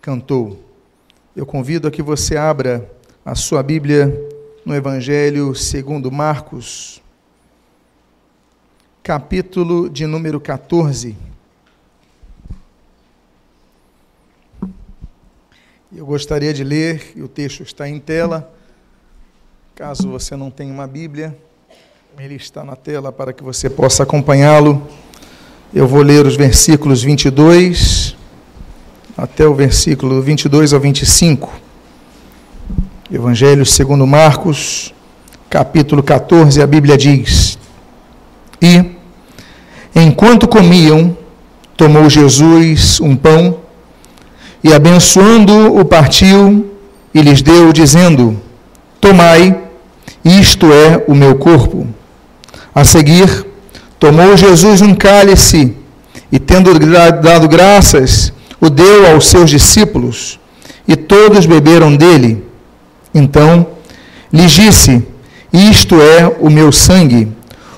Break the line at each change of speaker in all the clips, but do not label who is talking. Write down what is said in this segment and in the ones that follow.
cantou. Eu convido a que você abra a sua Bíblia no Evangelho segundo Marcos, capítulo de número 14. Eu gostaria de ler, e o texto está em tela. Caso você não tenha uma Bíblia, ele está na tela para que você possa acompanhá-lo. Eu vou ler os versículos 22 até o versículo 22 ao 25. Evangelho segundo Marcos, capítulo 14, a Bíblia diz: E enquanto comiam, tomou Jesus um pão e abençoando o partiu e lhes deu dizendo: Tomai, isto é o meu corpo. A seguir, Tomou Jesus um cálice e, tendo dado graças, o deu aos seus discípulos e todos beberam dele. Então lhes disse: Isto é o meu sangue,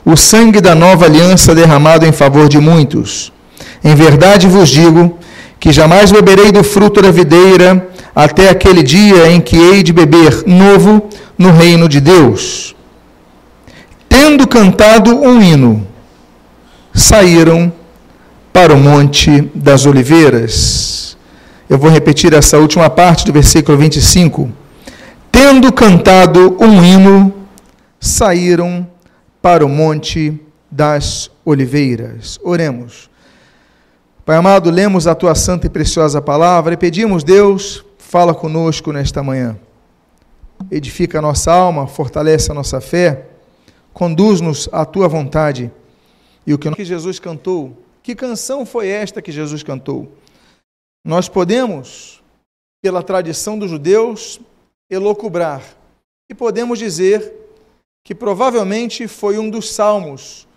o sangue da nova aliança derramado em favor de muitos. Em verdade vos digo que jamais beberei do fruto da videira até aquele dia em que hei de beber novo no reino de Deus. Tendo cantado um hino, saíram para o Monte das Oliveiras. Eu vou repetir essa última parte do versículo 25. Tendo cantado um hino, saíram para o Monte das Oliveiras. Oremos. Pai amado, lemos a tua santa e preciosa palavra e pedimos, Deus, fala conosco nesta manhã. Edifica a nossa alma, fortalece a nossa fé, conduz-nos à tua vontade e o que Jesus cantou? Que canção foi esta que Jesus cantou? Nós podemos, pela tradição dos judeus, elocubrar e podemos dizer que provavelmente foi um dos salmos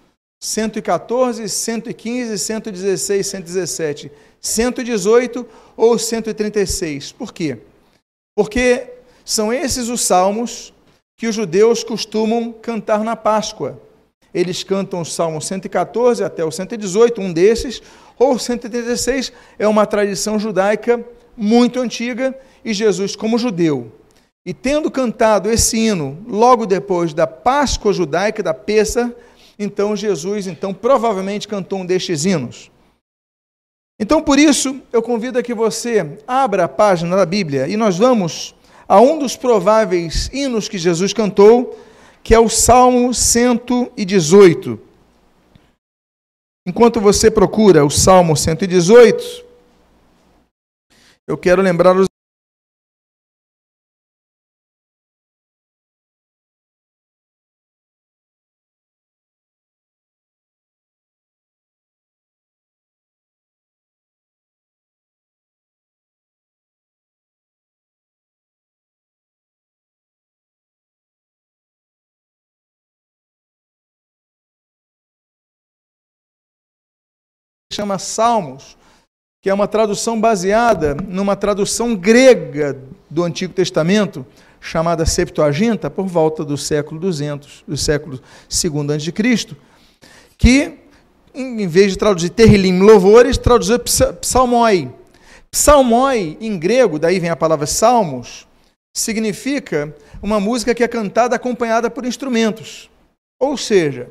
114, 115, 116, 117, 118 ou 136. Por quê? Porque são esses os salmos que os judeus costumam cantar na Páscoa eles cantam o Salmo 114 até o 118, um desses, ou 136 é uma tradição judaica muito antiga, e Jesus, como judeu, e tendo cantado esse hino logo depois da Páscoa judaica, da Pessa, então Jesus, então provavelmente cantou um destes hinos. Então, por isso, eu convido a que você abra a página da Bíblia e nós vamos a um dos prováveis hinos que Jesus cantou, que é o Salmo 118. Enquanto você procura o Salmo 118, eu quero lembrar os chama Salmos, que é uma tradução baseada numa tradução grega do Antigo Testamento, chamada Septuaginta, por volta do século 200, do século II a.C., que, em vez de traduzir terrilim, louvores, traduziu psalmoi. Psalmoi, em grego, daí vem a palavra salmos, significa uma música que é cantada acompanhada por instrumentos. Ou seja,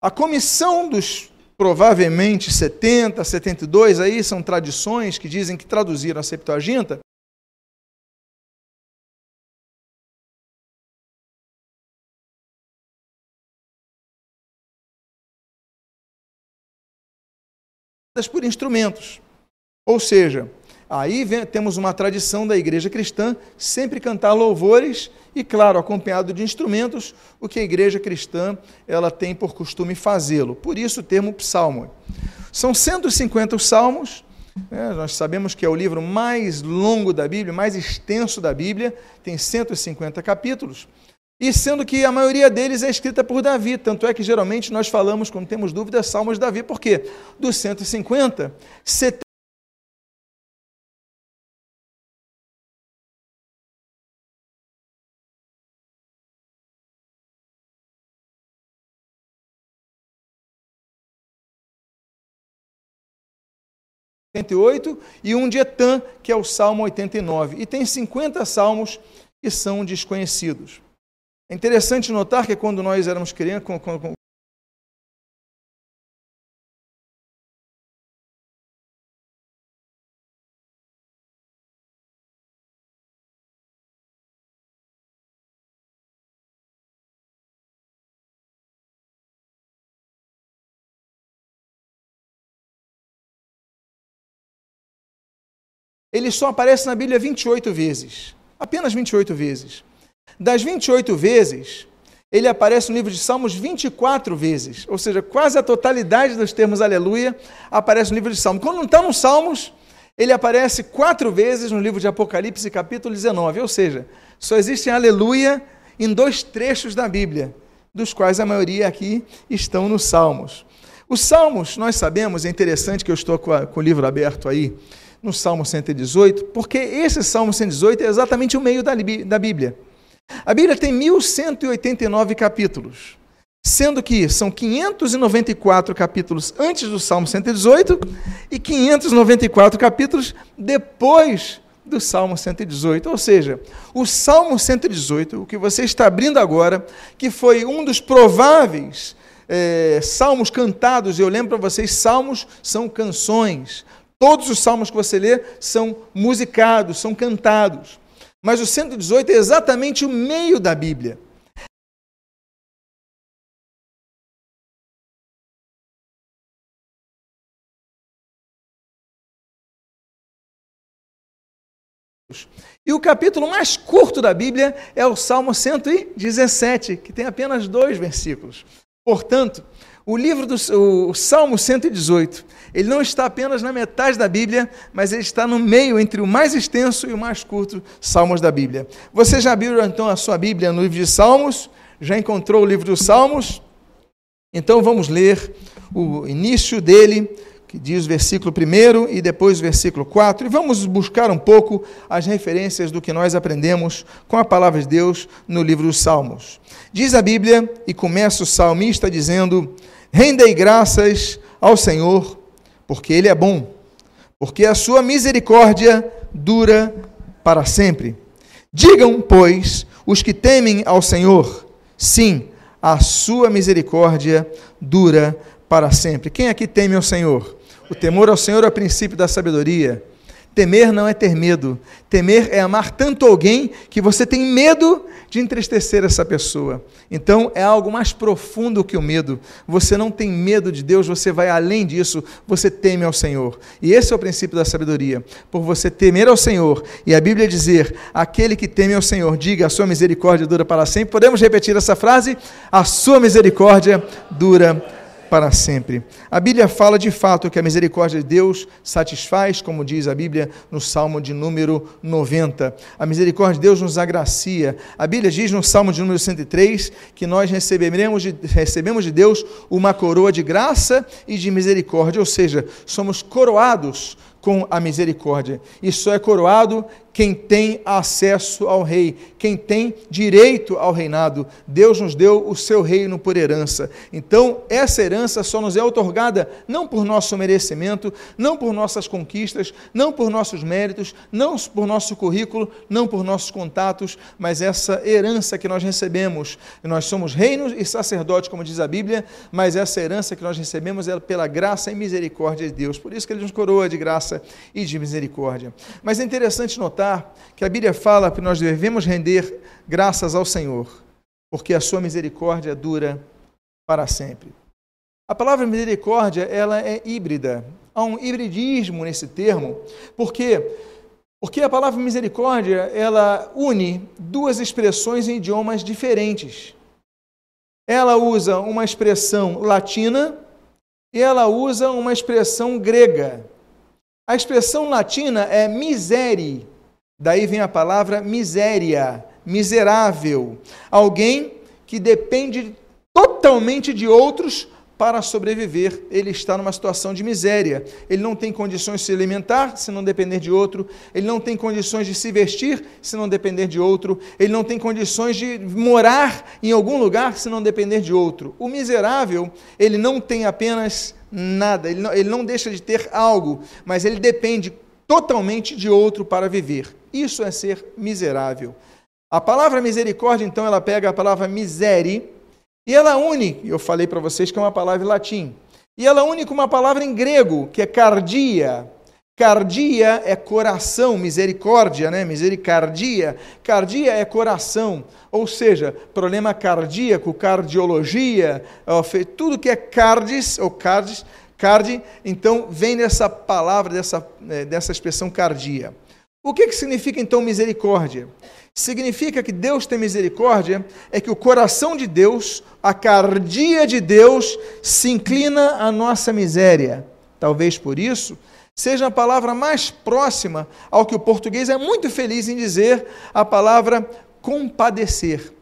a comissão dos provavelmente 70, 72, aí são tradições que dizem que traduziram a Septuaginta. por instrumentos. Ou seja, Aí vem, temos uma tradição da igreja cristã sempre cantar louvores e, claro, acompanhado de instrumentos, o que a igreja cristã ela tem por costume fazê-lo. Por isso o termo psalmo. São 150 salmos, né? nós sabemos que é o livro mais longo da Bíblia, mais extenso da Bíblia, tem 150 capítulos. E sendo que a maioria deles é escrita por Davi, tanto é que geralmente nós falamos, quando temos dúvidas, salmos de Davi, por quê? Dos 150, 70 88 e um de Etan, que é o Salmo 89. E tem 50 salmos que são desconhecidos. É interessante notar que quando nós éramos crianças, ele só aparece na Bíblia 28 vezes. Apenas 28 vezes. Das 28 vezes, ele aparece no livro de Salmos 24 vezes. Ou seja, quase a totalidade dos termos aleluia aparece no livro de Salmos. Quando não está nos Salmos, ele aparece quatro vezes no livro de Apocalipse, capítulo 19. Ou seja, só existe aleluia em dois trechos da Bíblia, dos quais a maioria aqui estão nos Salmos. Os Salmos, nós sabemos, é interessante que eu estou com, a, com o livro aberto aí, no Salmo 118, porque esse Salmo 118 é exatamente o meio da, Bíblia. A Bíblia tem 1189 capítulos, sendo que são 594 capítulos antes do Salmo 118 e 594 capítulos depois do Salmo 118. Ou seja, o Salmo 118, o que você está abrindo agora, que foi um dos prováveis é, salmos cantados, eu lembro para vocês, salmos são canções, Todos os salmos que você lê são musicados, são cantados. Mas o 118 é exatamente o meio da Bíblia. E o capítulo mais curto da Bíblia é o Salmo 117, que tem apenas dois versículos. Portanto, o livro do o Salmo 118, ele não está apenas na metade da Bíblia, mas ele está no meio entre o mais extenso e o mais curto Salmos da Bíblia. Você já abriu então a sua Bíblia no livro de Salmos? Já encontrou o livro dos Salmos? Então vamos ler o início dele, que diz o versículo 1 e depois o versículo 4, e vamos buscar um pouco as referências do que nós aprendemos com a palavra de Deus no livro dos Salmos. Diz a Bíblia, e começa o salmista dizendo: Rendei graças ao Senhor, porque Ele é bom, porque a sua misericórdia dura para sempre. Digam, pois, os que temem ao Senhor, sim, a sua misericórdia dura para sempre. Quem aqui teme ao Senhor? O temor ao Senhor é o princípio da sabedoria. Temer não é ter medo. Temer é amar tanto alguém que você tem medo de entristecer essa pessoa. Então é algo mais profundo que o medo. Você não tem medo de Deus, você vai além disso, você teme ao Senhor. E esse é o princípio da sabedoria. Por você temer ao Senhor e a Bíblia dizer: aquele que teme ao Senhor, diga, a sua misericórdia dura para sempre. Podemos repetir essa frase? A sua misericórdia dura para para sempre. A Bíblia fala de fato que a misericórdia de Deus satisfaz, como diz a Bíblia no Salmo de número 90. A misericórdia de Deus nos agracia. A Bíblia diz no Salmo de número 103 que nós receberemos de, recebemos de Deus uma coroa de graça e de misericórdia, ou seja, somos coroados com a misericórdia. E só é coroado quem tem acesso ao rei, quem tem direito ao reinado. Deus nos deu o seu reino por herança. Então, essa herança só nos é otorgada não por nosso merecimento, não por nossas conquistas, não por nossos méritos, não por nosso currículo, não por nossos contatos, mas essa herança que nós recebemos. Nós somos reinos e sacerdotes, como diz a Bíblia, mas essa herança que nós recebemos é pela graça e misericórdia de Deus. Por isso que ele nos coroa de graça e de misericórdia. Mas é interessante notar notar que a Bíblia fala que nós devemos render graças ao Senhor, porque a sua misericórdia dura para sempre. A palavra misericórdia, ela é híbrida. Há um hibridismo nesse termo, porque porque a palavra misericórdia, ela une duas expressões em idiomas diferentes. Ela usa uma expressão latina e ela usa uma expressão grega. A expressão latina é misere, Daí vem a palavra miséria, miserável. Alguém que depende totalmente de outros para sobreviver. Ele está numa situação de miséria. Ele não tem condições de se alimentar se não depender de outro. Ele não tem condições de se vestir se não depender de outro. Ele não tem condições de morar em algum lugar se não depender de outro. O miserável, ele não tem apenas nada, ele não, ele não deixa de ter algo, mas ele depende totalmente de outro para viver. Isso é ser miserável. A palavra misericórdia, então, ela pega a palavra misere e ela une, eu falei para vocês que é uma palavra em latim, e ela une com uma palavra em grego, que é cardia, Cardia é coração, misericórdia, né? Misericardia. Cardia é coração, ou seja, problema cardíaco, cardiologia, tudo que é cardis ou cardis, cardi, então vem dessa palavra, dessa, né, dessa expressão cardia. O que, que significa então misericórdia? Significa que Deus tem misericórdia, é que o coração de Deus, a cardia de Deus, se inclina à nossa miséria. Talvez por isso seja a palavra mais próxima ao que o português é muito feliz em dizer, a palavra compadecer,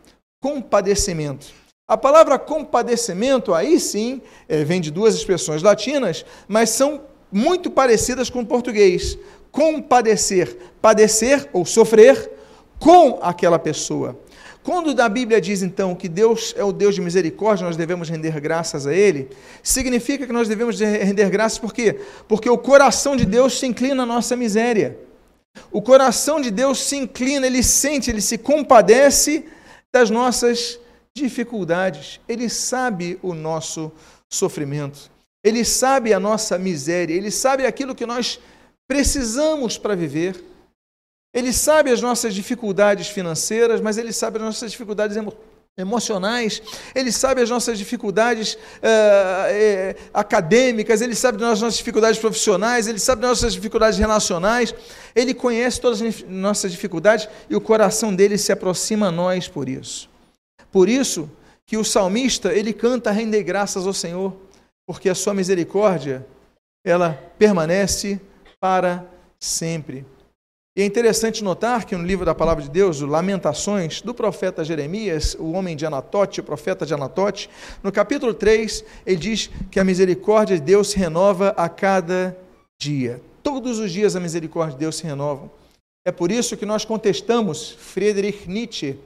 compadecimento. A palavra compadecimento, aí sim, é, vem de duas expressões latinas, mas são muito parecidas com o português. Compadecer, padecer ou sofrer com aquela pessoa. Quando a Bíblia diz então que Deus é o Deus de misericórdia, nós devemos render graças a Ele, significa que nós devemos render graças por quê? Porque o coração de Deus se inclina à nossa miséria. O coração de Deus se inclina, ele sente, ele se compadece das nossas dificuldades. Ele sabe o nosso sofrimento. Ele sabe a nossa miséria, ele sabe aquilo que nós precisamos para viver. Ele sabe as nossas dificuldades financeiras, mas ele sabe as nossas dificuldades emo emocionais, ele sabe as nossas dificuldades uh, acadêmicas, ele sabe das nossas dificuldades profissionais, ele sabe das nossas dificuldades relacionais, ele conhece todas as nossas dificuldades e o coração dele se aproxima a nós por isso. Por isso que o salmista, ele canta render graças ao Senhor, porque a sua misericórdia, ela permanece para sempre. E é interessante notar que no livro da palavra de Deus, Lamentações, do profeta Jeremias, o homem de Anatote, o profeta de Anatote, no capítulo 3, ele diz que a misericórdia de Deus se renova a cada dia. Todos os dias a misericórdia de Deus se renova. É por isso que nós contestamos Friedrich Nietzsche.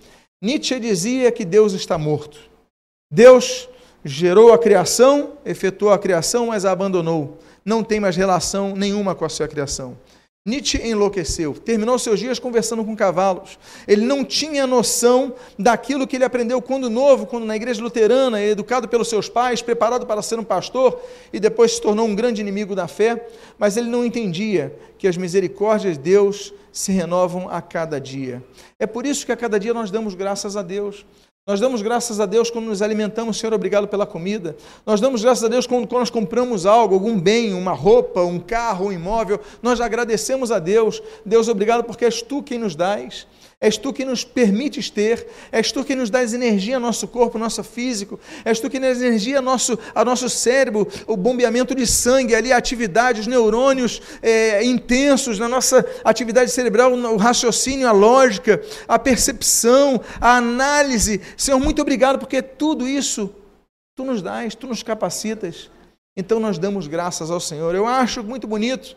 Nietzsche dizia que Deus está morto. Deus gerou a criação, efetuou a criação, mas a abandonou. Não tem mais relação nenhuma com a sua criação. Nietzsche enlouqueceu, terminou seus dias conversando com cavalos. Ele não tinha noção daquilo que ele aprendeu quando novo, quando na igreja luterana, educado pelos seus pais, preparado para ser um pastor e depois se tornou um grande inimigo da fé, mas ele não entendia que as misericórdias de Deus se renovam a cada dia. É por isso que a cada dia nós damos graças a Deus. Nós damos graças a Deus quando nos alimentamos, Senhor, obrigado pela comida. Nós damos graças a Deus quando, quando, nós compramos algo, algum bem, uma roupa, um carro, um imóvel. Nós agradecemos a Deus. Deus, obrigado porque és tu quem nos dás. És tu que nos permites ter, és tu que nos dás energia ao nosso corpo, ao nosso físico, és tu que nos energia ao nosso, ao nosso cérebro, o bombeamento de sangue, ali a atividade, os neurônios é, intensos na nossa atividade cerebral, o raciocínio, a lógica, a percepção, a análise. Senhor, muito obrigado porque tudo isso tu nos dás, tu nos capacitas. Então nós damos graças ao Senhor. Eu acho muito bonito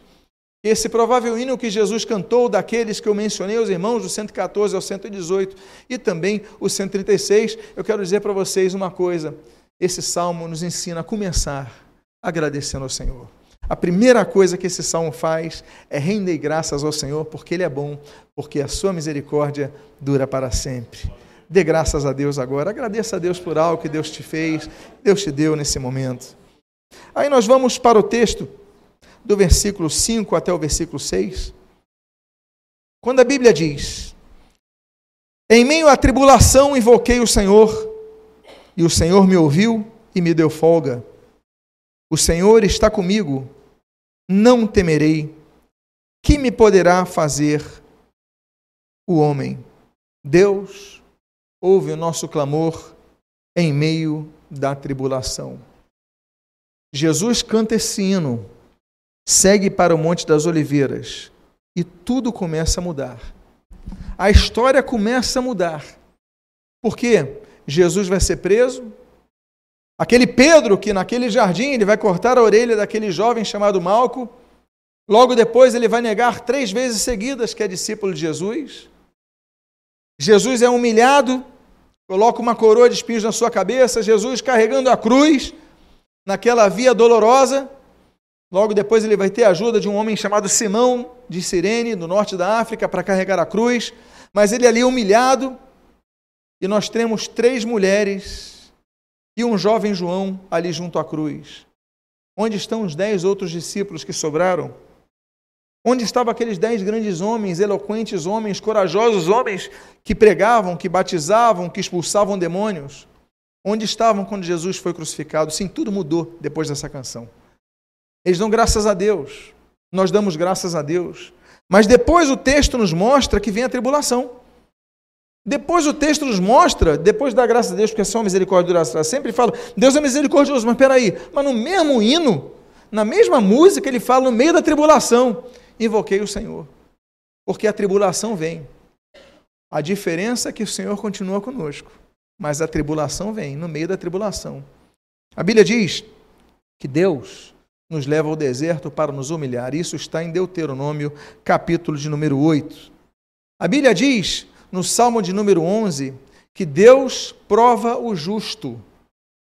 esse provável hino que Jesus cantou, daqueles que eu mencionei, os irmãos, do 114 ao 118 e também o 136, eu quero dizer para vocês uma coisa: esse salmo nos ensina a começar agradecendo ao Senhor. A primeira coisa que esse salmo faz é render graças ao Senhor, porque Ele é bom, porque a sua misericórdia dura para sempre. Dê graças a Deus agora, agradeça a Deus por algo que Deus te fez, Deus te deu nesse momento. Aí nós vamos para o texto do versículo 5 até o versículo 6, quando a Bíblia diz: Em meio à tribulação invoquei o Senhor, e o Senhor me ouviu e me deu folga. O Senhor está comigo, não temerei. Que me poderá fazer o homem? Deus ouve o nosso clamor em meio da tribulação. Jesus canta esse hino segue para o Monte das Oliveiras e tudo começa a mudar. A história começa a mudar. Por quê? Jesus vai ser preso. Aquele Pedro que naquele jardim ele vai cortar a orelha daquele jovem chamado Malco. Logo depois ele vai negar três vezes seguidas que é discípulo de Jesus. Jesus é humilhado, coloca uma coroa de espinhos na sua cabeça, Jesus carregando a cruz naquela via dolorosa. Logo depois ele vai ter a ajuda de um homem chamado Simão de Cirene, do norte da África, para carregar a cruz. Mas ele ali humilhado, e nós temos três mulheres e um jovem João ali junto à cruz. Onde estão os dez outros discípulos que sobraram? Onde estavam aqueles dez grandes homens, eloquentes homens, corajosos homens que pregavam, que batizavam, que expulsavam demônios? Onde estavam quando Jesus foi crucificado? Sim, tudo mudou depois dessa canção. Eles dão graças a Deus, nós damos graças a Deus. Mas depois o texto nos mostra que vem a tribulação. Depois o texto nos mostra, depois da graça de Deus, porque é só misericórdia dura sempre, ele fala, Deus é misericordioso, mas peraí, mas no mesmo hino, na mesma música, ele fala, no meio da tribulação, invoquei o Senhor. Porque a tribulação vem. A diferença é que o Senhor continua conosco, mas a tribulação vem, no meio da tribulação. A Bíblia diz que Deus nos leva ao deserto para nos humilhar. Isso está em Deuteronômio, capítulo de número 8. A Bíblia diz no Salmo de número 11 que Deus prova o justo.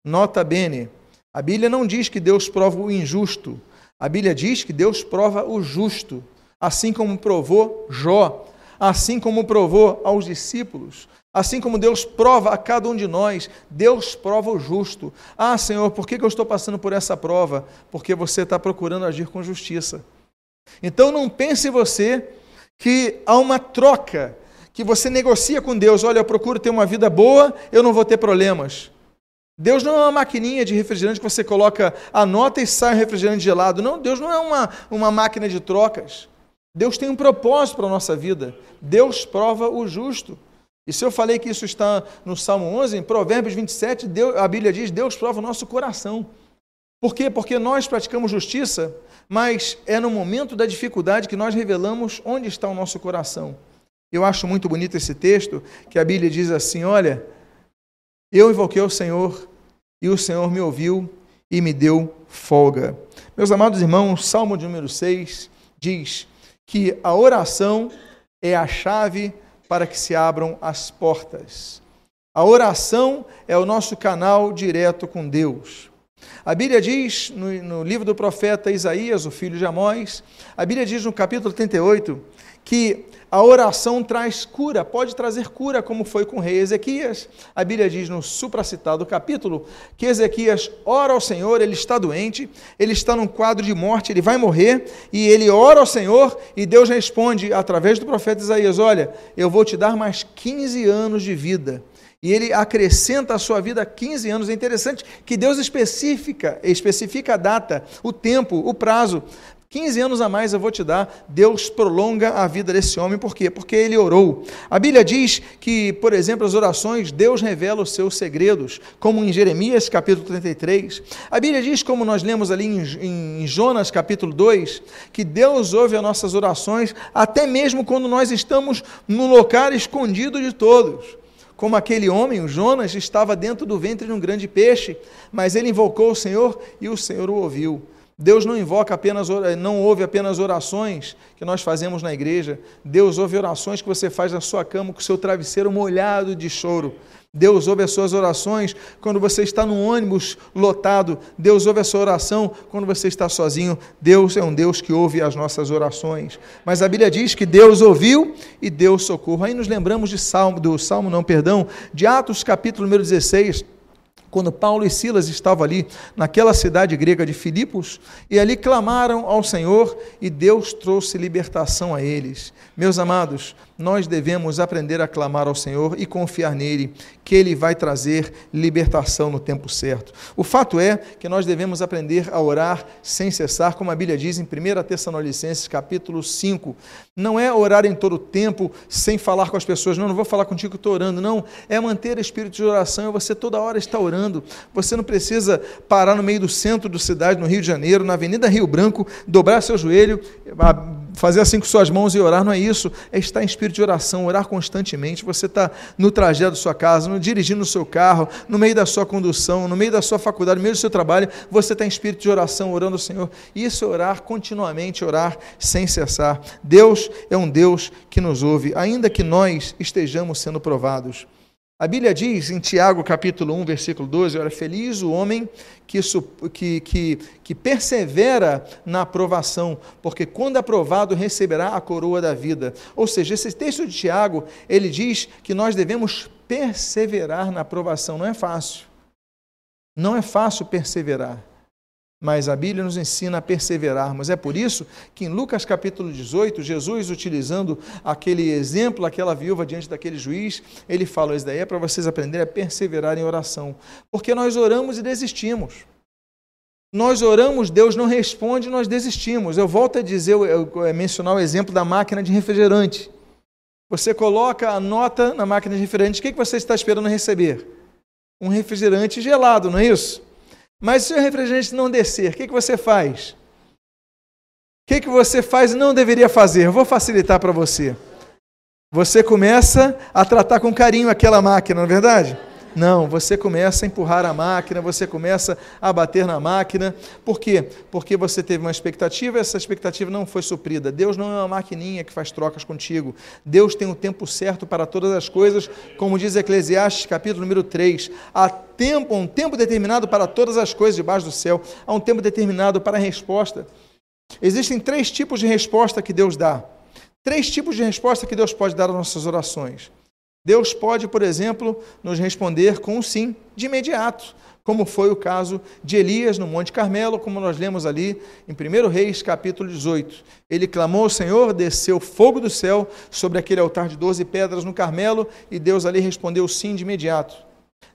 Nota bene, a Bíblia não diz que Deus prova o injusto. A Bíblia diz que Deus prova o justo, assim como provou Jó, assim como provou aos discípulos, assim como Deus prova a cada um de nós, Deus prova o justo. Ah, Senhor, por que eu estou passando por essa prova? Porque você está procurando agir com justiça. Então não pense você que há uma troca que você negocia com Deus, olha, eu procuro ter uma vida boa, eu não vou ter problemas. Deus não é uma maquininha de refrigerante que você coloca a nota e sai um refrigerante gelado. Não, Deus não é uma, uma máquina de trocas. Deus tem um propósito para a nossa vida. Deus prova o justo. E se eu falei que isso está no Salmo 11, em Provérbios 27, Deus, a Bíblia diz: Deus prova o nosso coração. Por quê? Porque nós praticamos justiça, mas é no momento da dificuldade que nós revelamos onde está o nosso coração. Eu acho muito bonito esse texto, que a Bíblia diz assim: Olha, eu invoquei o Senhor e o Senhor me ouviu e me deu folga. Meus amados irmãos, Salmo de número 6 diz que a oração é a chave para que se abram as portas. A oração é o nosso canal direto com Deus. A Bíblia diz no, no livro do profeta Isaías, o filho de Amós, a Bíblia diz no capítulo 38 que a oração traz cura, pode trazer cura, como foi com o rei Ezequias. A Bíblia diz no supracitado capítulo que Ezequias ora ao Senhor, ele está doente, ele está num quadro de morte, ele vai morrer, e ele ora ao Senhor, e Deus responde através do profeta Isaías: Olha, eu vou te dar mais 15 anos de vida. E ele acrescenta a sua vida 15 anos. É interessante que Deus especifica, especifica a data, o tempo, o prazo, 15 anos a mais eu vou te dar. Deus prolonga a vida desse homem, por quê? Porque ele orou. A Bíblia diz que, por exemplo, as orações, Deus revela os seus segredos, como em Jeremias capítulo 33. A Bíblia diz, como nós lemos ali em, em Jonas capítulo 2, que Deus ouve as nossas orações, até mesmo quando nós estamos no lugar escondido de todos como aquele homem, o Jonas, estava dentro do ventre de um grande peixe, mas ele invocou o Senhor e o Senhor o ouviu. Deus não invoca apenas, não ouve apenas orações que nós fazemos na igreja. Deus ouve orações que você faz na sua cama com o seu travesseiro molhado de choro. Deus ouve as suas orações quando você está num ônibus lotado. Deus ouve a sua oração quando você está sozinho. Deus é um Deus que ouve as nossas orações. Mas a Bíblia diz que Deus ouviu e deu socorro. Aí nos lembramos de Salmo, do Salmo, não, perdão, de Atos capítulo número 16 quando Paulo e Silas estavam ali naquela cidade grega de Filipos, e ali clamaram ao Senhor e Deus trouxe libertação a eles. Meus amados, nós devemos aprender a clamar ao Senhor e confiar nele, que ele vai trazer libertação no tempo certo. O fato é que nós devemos aprender a orar sem cessar, como a Bíblia diz em 1 Tessalonicenses capítulo 5. Não é orar em todo o tempo sem falar com as pessoas, não, não vou falar contigo que estou orando, não. É manter espírito de oração, e você toda hora está orando. Você não precisa parar no meio do centro da cidade, no Rio de Janeiro, na Avenida Rio Branco, dobrar seu joelho, fazer assim com suas mãos e orar, não é isso. É estar em espírito de oração, orar constantemente. Você está no trajeto da sua casa, no, dirigindo o seu carro, no meio da sua condução, no meio da sua faculdade, no meio do seu trabalho, você está em espírito de oração, orando ao Senhor. Isso é orar continuamente, orar sem cessar. Deus é um Deus que nos ouve, ainda que nós estejamos sendo provados. A Bíblia diz em Tiago capítulo 1, versículo 12, olha, feliz o homem que, que, que, que persevera na aprovação, porque quando aprovado receberá a coroa da vida. Ou seja, esse texto de Tiago, ele diz que nós devemos perseverar na aprovação. Não é fácil. Não é fácil perseverar mas a Bíblia nos ensina a perseverarmos. É por isso que em Lucas capítulo 18, Jesus, utilizando aquele exemplo, aquela viúva diante daquele juiz, ele fala: Isso daí é para vocês aprenderem a perseverar em oração. Porque nós oramos e desistimos. Nós oramos, Deus não responde, nós desistimos. Eu volto a dizer, eu, eu, mencionar o exemplo da máquina de refrigerante. Você coloca a nota na máquina de refrigerante, o que, que você está esperando receber? Um refrigerante gelado, não é isso? Mas se o refrigerante não descer, o que, que você faz? O que, que você faz e não deveria fazer? Eu vou facilitar para você. Você começa a tratar com carinho aquela máquina, não é verdade? Não, você começa a empurrar a máquina, você começa a bater na máquina. Por quê? Porque você teve uma expectativa essa expectativa não foi suprida. Deus não é uma maquininha que faz trocas contigo. Deus tem o tempo certo para todas as coisas, como diz Eclesiastes, capítulo número 3. Há tempo, um tempo determinado para todas as coisas debaixo do céu. Há um tempo determinado para a resposta. Existem três tipos de resposta que Deus dá. Três tipos de resposta que Deus pode dar às nossas orações. Deus pode, por exemplo, nos responder com um sim de imediato, como foi o caso de Elias no Monte Carmelo, como nós lemos ali em 1 Reis, capítulo 18. Ele clamou ao Senhor, desceu fogo do céu sobre aquele altar de doze pedras no Carmelo, e Deus ali respondeu sim de imediato.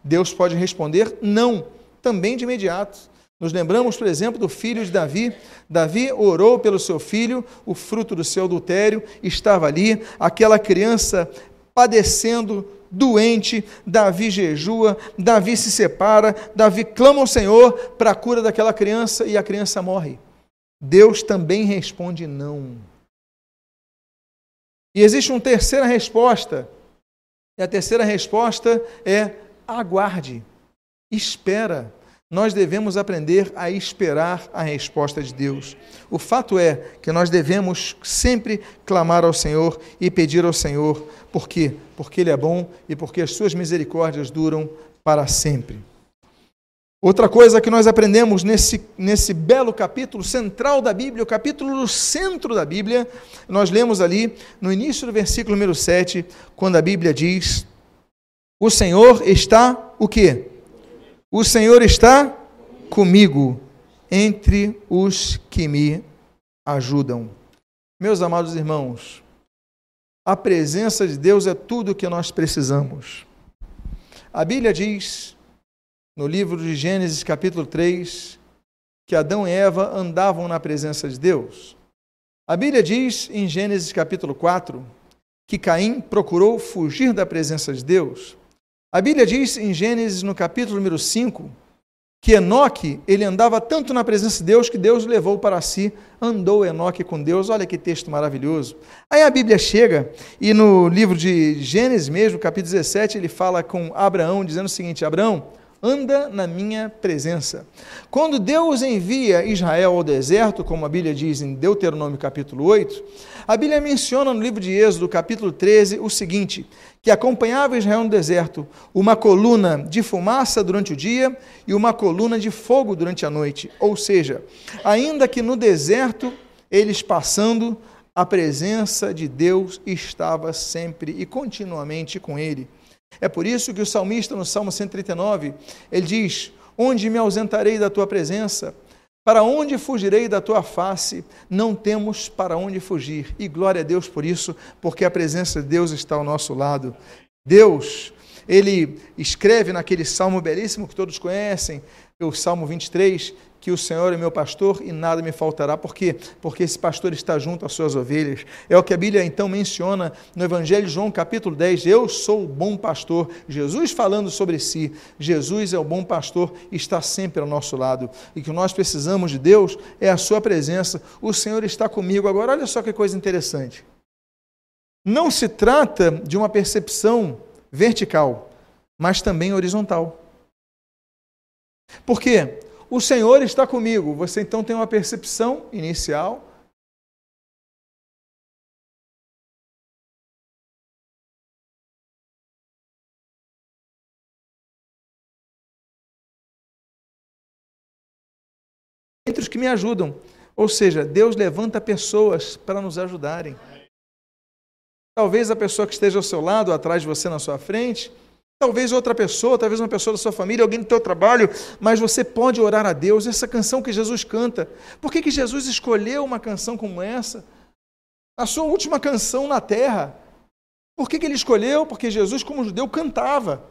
Deus pode responder não, também de imediato. Nos lembramos, por exemplo, do filho de Davi. Davi orou pelo seu filho, o fruto do seu adultério estava ali, aquela criança padecendo, doente, Davi jejua, Davi se separa, Davi clama ao Senhor para a cura daquela criança e a criança morre. Deus também responde não. E existe uma terceira resposta. E a terceira resposta é aguarde, espera nós devemos aprender a esperar a resposta de Deus. O fato é que nós devemos sempre clamar ao Senhor e pedir ao Senhor. Por quê? Porque Ele é bom e porque as suas misericórdias duram para sempre. Outra coisa que nós aprendemos nesse, nesse belo capítulo central da Bíblia, o capítulo no centro da Bíblia, nós lemos ali no início do versículo número 7, quando a Bíblia diz: O Senhor está o quê? O Senhor está comigo entre os que me ajudam. Meus amados irmãos, a presença de Deus é tudo o que nós precisamos. A Bíblia diz, no livro de Gênesis, capítulo 3, que Adão e Eva andavam na presença de Deus. A Bíblia diz, em Gênesis, capítulo 4, que Caim procurou fugir da presença de Deus. A Bíblia diz em Gênesis, no capítulo número 5, que Enoque, ele andava tanto na presença de Deus que Deus levou para si, andou Enoque com Deus. Olha que texto maravilhoso. Aí a Bíblia chega e no livro de Gênesis mesmo, capítulo 17, ele fala com Abraão, dizendo o seguinte: Abraão, anda na minha presença. Quando Deus envia Israel ao deserto, como a Bíblia diz em Deuteronômio capítulo 8, a Bíblia menciona no livro de Êxodo, capítulo 13, o seguinte: que acompanhava Israel no deserto uma coluna de fumaça durante o dia e uma coluna de fogo durante a noite. Ou seja, ainda que no deserto eles passando, a presença de Deus estava sempre e continuamente com ele. É por isso que o salmista, no Salmo 139, ele diz: Onde me ausentarei da tua presença? Para onde fugirei da tua face? Não temos para onde fugir. E glória a Deus por isso, porque a presença de Deus está ao nosso lado. Deus, ele escreve naquele salmo belíssimo que todos conhecem, o Salmo 23, que o Senhor é meu pastor e nada me faltará. Por quê? Porque esse pastor está junto às suas ovelhas. É o que a Bíblia então menciona no Evangelho de João, capítulo 10. Eu sou o bom pastor. Jesus falando sobre si. Jesus é o bom pastor e está sempre ao nosso lado. E que nós precisamos de Deus é a sua presença. O Senhor está comigo. Agora, olha só que coisa interessante. Não se trata de uma percepção vertical, mas também horizontal. Por quê? o Senhor está comigo. Você então tem uma percepção inicial. Entre os que me ajudam. Ou seja, Deus levanta pessoas para nos ajudarem. Talvez a pessoa que esteja ao seu lado, atrás de você, na sua frente, talvez outra pessoa, talvez uma pessoa da sua família, alguém do teu trabalho, mas você pode orar a Deus. Essa canção que Jesus canta, por que, que Jesus escolheu uma canção como essa? A sua última canção na terra. Por que, que ele escolheu? Porque Jesus, como judeu, cantava.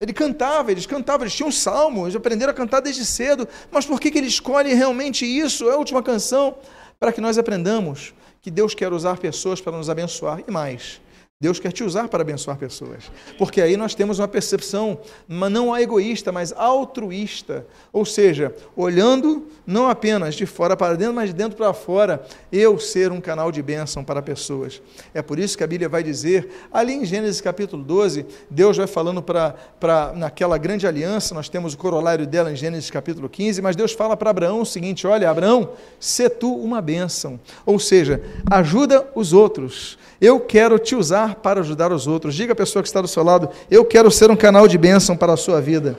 Ele cantava, eles cantavam, eles tinham um salmo, eles aprenderam a cantar desde cedo. Mas por que, que ele escolhe realmente isso? É a última canção para que nós aprendamos que Deus quer usar pessoas para nos abençoar e mais. Deus quer te usar para abençoar pessoas. Porque aí nós temos uma percepção, não egoísta, mas altruísta. Ou seja, olhando não apenas de fora para dentro, mas de dentro para fora, eu ser um canal de bênção para pessoas. É por isso que a Bíblia vai dizer, ali em Gênesis capítulo 12, Deus vai falando para, para naquela grande aliança, nós temos o corolário dela em Gênesis capítulo 15, mas Deus fala para Abraão o seguinte: olha, Abraão, se tu uma bênção. Ou seja, ajuda os outros eu quero te usar para ajudar os outros. Diga à pessoa que está do seu lado: Eu quero ser um canal de bênção para a sua vida.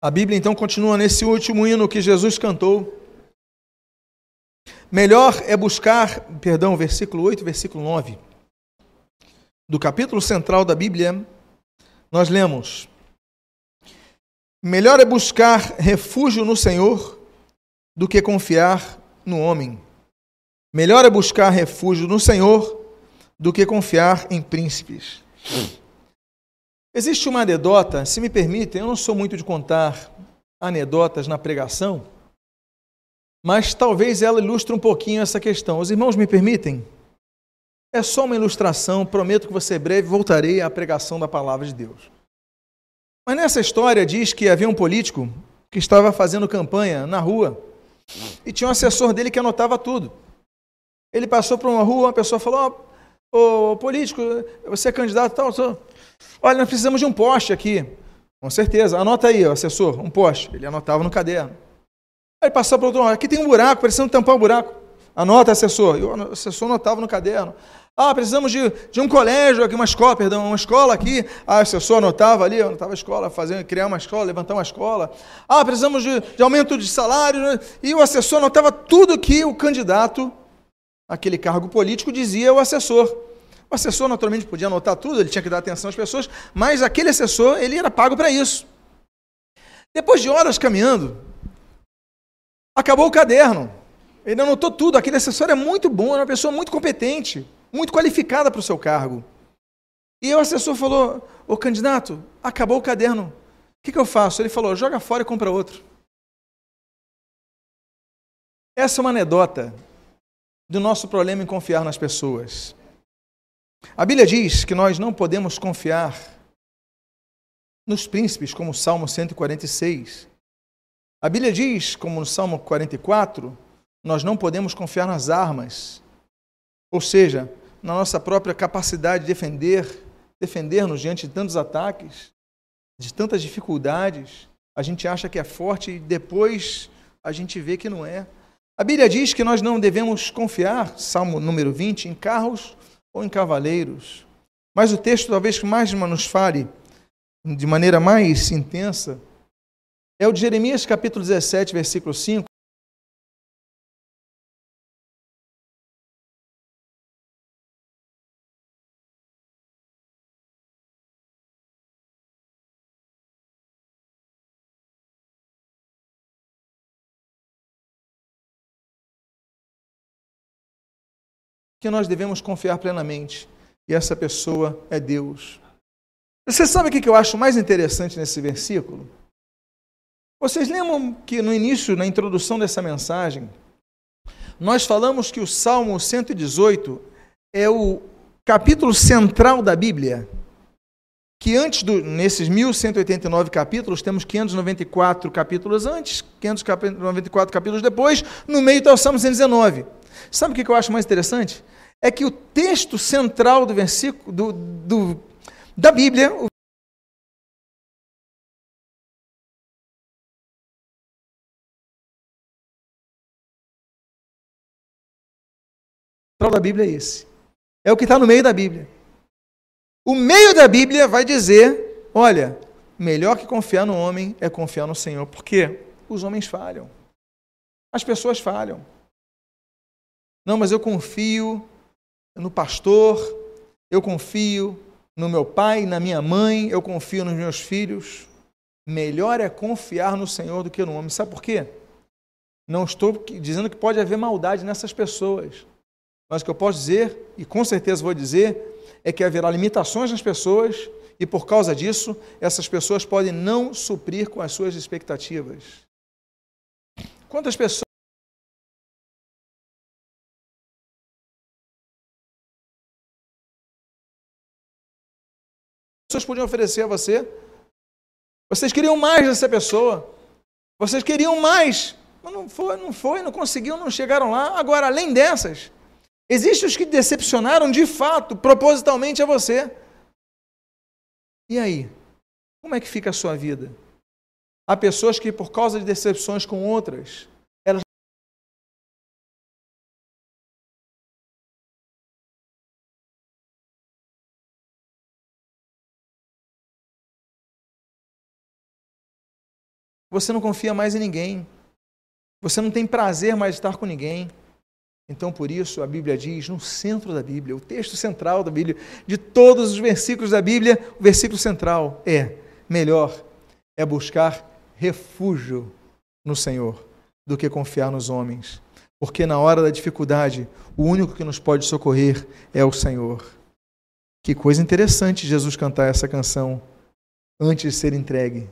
A Bíblia então continua nesse último hino que Jesus cantou. Melhor é buscar, perdão, versículo 8, versículo 9. Do capítulo central da Bíblia, nós lemos: Melhor é buscar refúgio no Senhor do que confiar no homem. Melhor é buscar refúgio no Senhor do que confiar em príncipes. Existe uma anedota, se me permitem, eu não sou muito de contar anedotas na pregação, mas talvez ela ilustre um pouquinho essa questão. Os irmãos me permitem? É só uma ilustração, prometo que você breve voltarei à pregação da palavra de Deus. Mas nessa história diz que havia um político que estava fazendo campanha na rua e tinha um assessor dele que anotava tudo. Ele passou por uma rua, uma pessoa falou: Ô oh, político, você é candidato tal? Sou. Olha, nós precisamos de um poste aqui. Com certeza, anota aí, assessor, um poste. Ele anotava no caderno. Aí passou para outro aqui tem um buraco, precisamos tampar o um buraco. Anota, assessor. E o assessor anotava no caderno. Ah, precisamos de, de um colégio aqui, uma escola, perdão, uma escola aqui. Ah, o assessor anotava ali, anotava a escola, fazer, criar uma escola, levantar uma escola. Ah, precisamos de, de aumento de salário. Né? E o assessor anotava tudo que o candidato, aquele cargo político, dizia ao assessor. O assessor, naturalmente, podia anotar tudo, ele tinha que dar atenção às pessoas, mas aquele assessor, ele era pago para isso. Depois de horas caminhando, acabou o caderno. Ele anotou tudo. Aquele assessor é muito bom, é uma pessoa muito competente muito qualificada para o seu cargo. E o assessor falou: Ô candidato, acabou o caderno. O que, que eu faço? Ele falou: joga fora e compra outro. Essa é uma anedota do nosso problema em confiar nas pessoas. A Bíblia diz que nós não podemos confiar nos príncipes, como o Salmo 146. A Bíblia diz, como no Salmo 44, nós não podemos confiar nas armas. Ou seja, na nossa própria capacidade de defender, defender-nos diante de tantos ataques, de tantas dificuldades. A gente acha que é forte e depois a gente vê que não é. A Bíblia diz que nós não devemos confiar, Salmo número 20, em carros ou em cavaleiros. Mas o texto talvez que mais nos fale de maneira mais intensa é o de Jeremias capítulo 17, versículo 5, que nós devemos confiar plenamente. E essa pessoa é Deus. Você sabe o que eu acho mais interessante nesse versículo? Vocês lembram que no início, na introdução dessa mensagem, nós falamos que o Salmo 118 é o capítulo central da Bíblia. Que antes, do, nesses 1189 capítulos, temos 594 capítulos antes, 594 capítulos depois, no meio está o Salmo 119. Sabe o que eu acho mais interessante? É que o texto central do versículo do, do, da Bíblia, o da Bíblia é esse. É o que está no meio da Bíblia. O meio da Bíblia vai dizer olha, melhor que confiar no homem é confiar no Senhor, porque os homens falham. As pessoas falham. Não, mas eu confio no pastor, eu confio no meu pai, na minha mãe, eu confio nos meus filhos. Melhor é confiar no Senhor do que no homem. Sabe por quê? Não estou dizendo que pode haver maldade nessas pessoas. Mas o que eu posso dizer, e com certeza vou dizer, é que haverá limitações nas pessoas e por causa disso, essas pessoas podem não suprir com as suas expectativas. Quantas pessoas pessoas podiam oferecer a você? Vocês queriam mais dessa pessoa. Vocês queriam mais, mas não foi, não foi, não conseguiu, não chegaram lá. Agora, além dessas, existem os que decepcionaram de fato, propositalmente a você. E aí? Como é que fica a sua vida? Há pessoas que, por causa de decepções com outras, Você não confia mais em ninguém. Você não tem prazer mais de estar com ninguém. Então, por isso, a Bíblia diz, no centro da Bíblia, o texto central da Bíblia, de todos os versículos da Bíblia, o versículo central é: melhor é buscar refúgio no Senhor do que confiar nos homens. Porque na hora da dificuldade, o único que nos pode socorrer é o Senhor. Que coisa interessante Jesus cantar essa canção antes de ser entregue.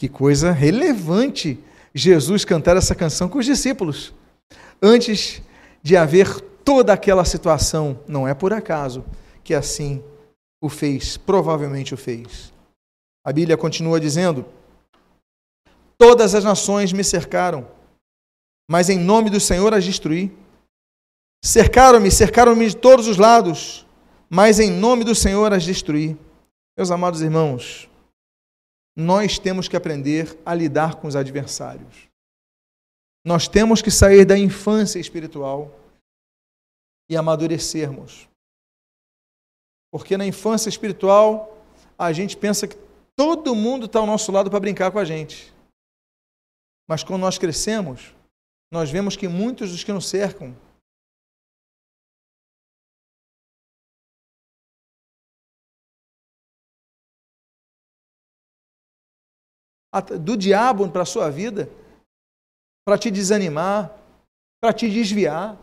Que coisa relevante Jesus cantar essa canção com os discípulos. Antes de haver toda aquela situação, não é por acaso que assim o fez, provavelmente o fez. A Bíblia continua dizendo: Todas as nações me cercaram, mas em nome do Senhor as destruí. Cercaram-me, cercaram-me de todos os lados, mas em nome do Senhor as destruí. Meus amados irmãos, nós temos que aprender a lidar com os adversários. Nós temos que sair da infância espiritual e amadurecermos. Porque na infância espiritual, a gente pensa que todo mundo está ao nosso lado para brincar com a gente. Mas quando nós crescemos, nós vemos que muitos dos que nos cercam do diabo para a sua vida, para te desanimar, para te desviar,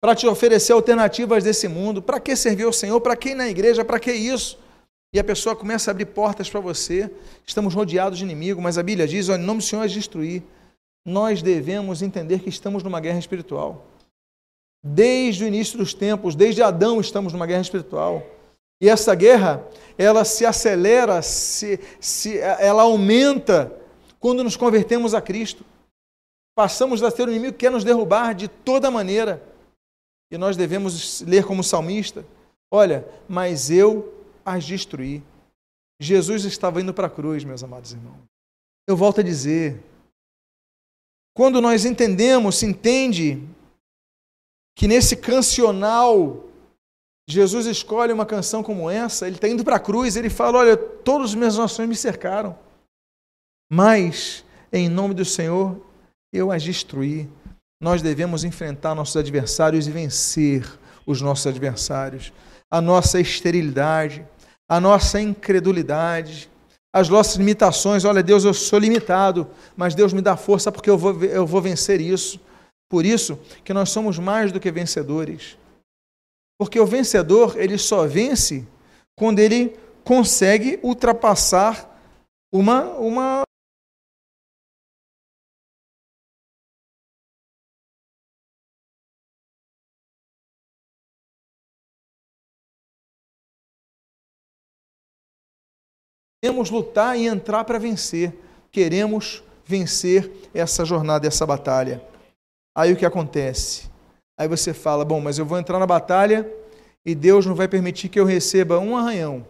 para te oferecer alternativas desse mundo. Para que servir ao Senhor? Para que ir na igreja? Para que isso? E a pessoa começa a abrir portas para você. Estamos rodeados de inimigo, mas a Bíblia diz: olha, em nome do Senhor é destruir. Nós devemos entender que estamos numa guerra espiritual. Desde o início dos tempos, desde Adão, estamos numa guerra espiritual. E essa guerra, ela se acelera, se, se, ela aumenta quando nos convertemos a Cristo. Passamos a ter o inimigo que quer nos derrubar de toda maneira. E nós devemos ler como salmista: Olha, mas eu as destruí. Jesus estava indo para a cruz, meus amados irmãos. Eu volto a dizer: quando nós entendemos, se entende que nesse cancional Jesus escolhe uma canção como essa, ele está indo para a cruz, ele fala: Olha, todas as minhas nações me cercaram, mas em nome do Senhor eu as destruí. Nós devemos enfrentar nossos adversários e vencer os nossos adversários, a nossa esterilidade, a nossa incredulidade, as nossas limitações. Olha, Deus, eu sou limitado, mas Deus me dá força porque eu vou, eu vou vencer isso. Por isso que nós somos mais do que vencedores. Porque o vencedor, ele só vence quando ele consegue ultrapassar uma, uma Queremos lutar e entrar para vencer. Queremos vencer essa jornada, essa batalha. Aí o que acontece? Aí você fala: bom, mas eu vou entrar na batalha e Deus não vai permitir que eu receba um arranhão.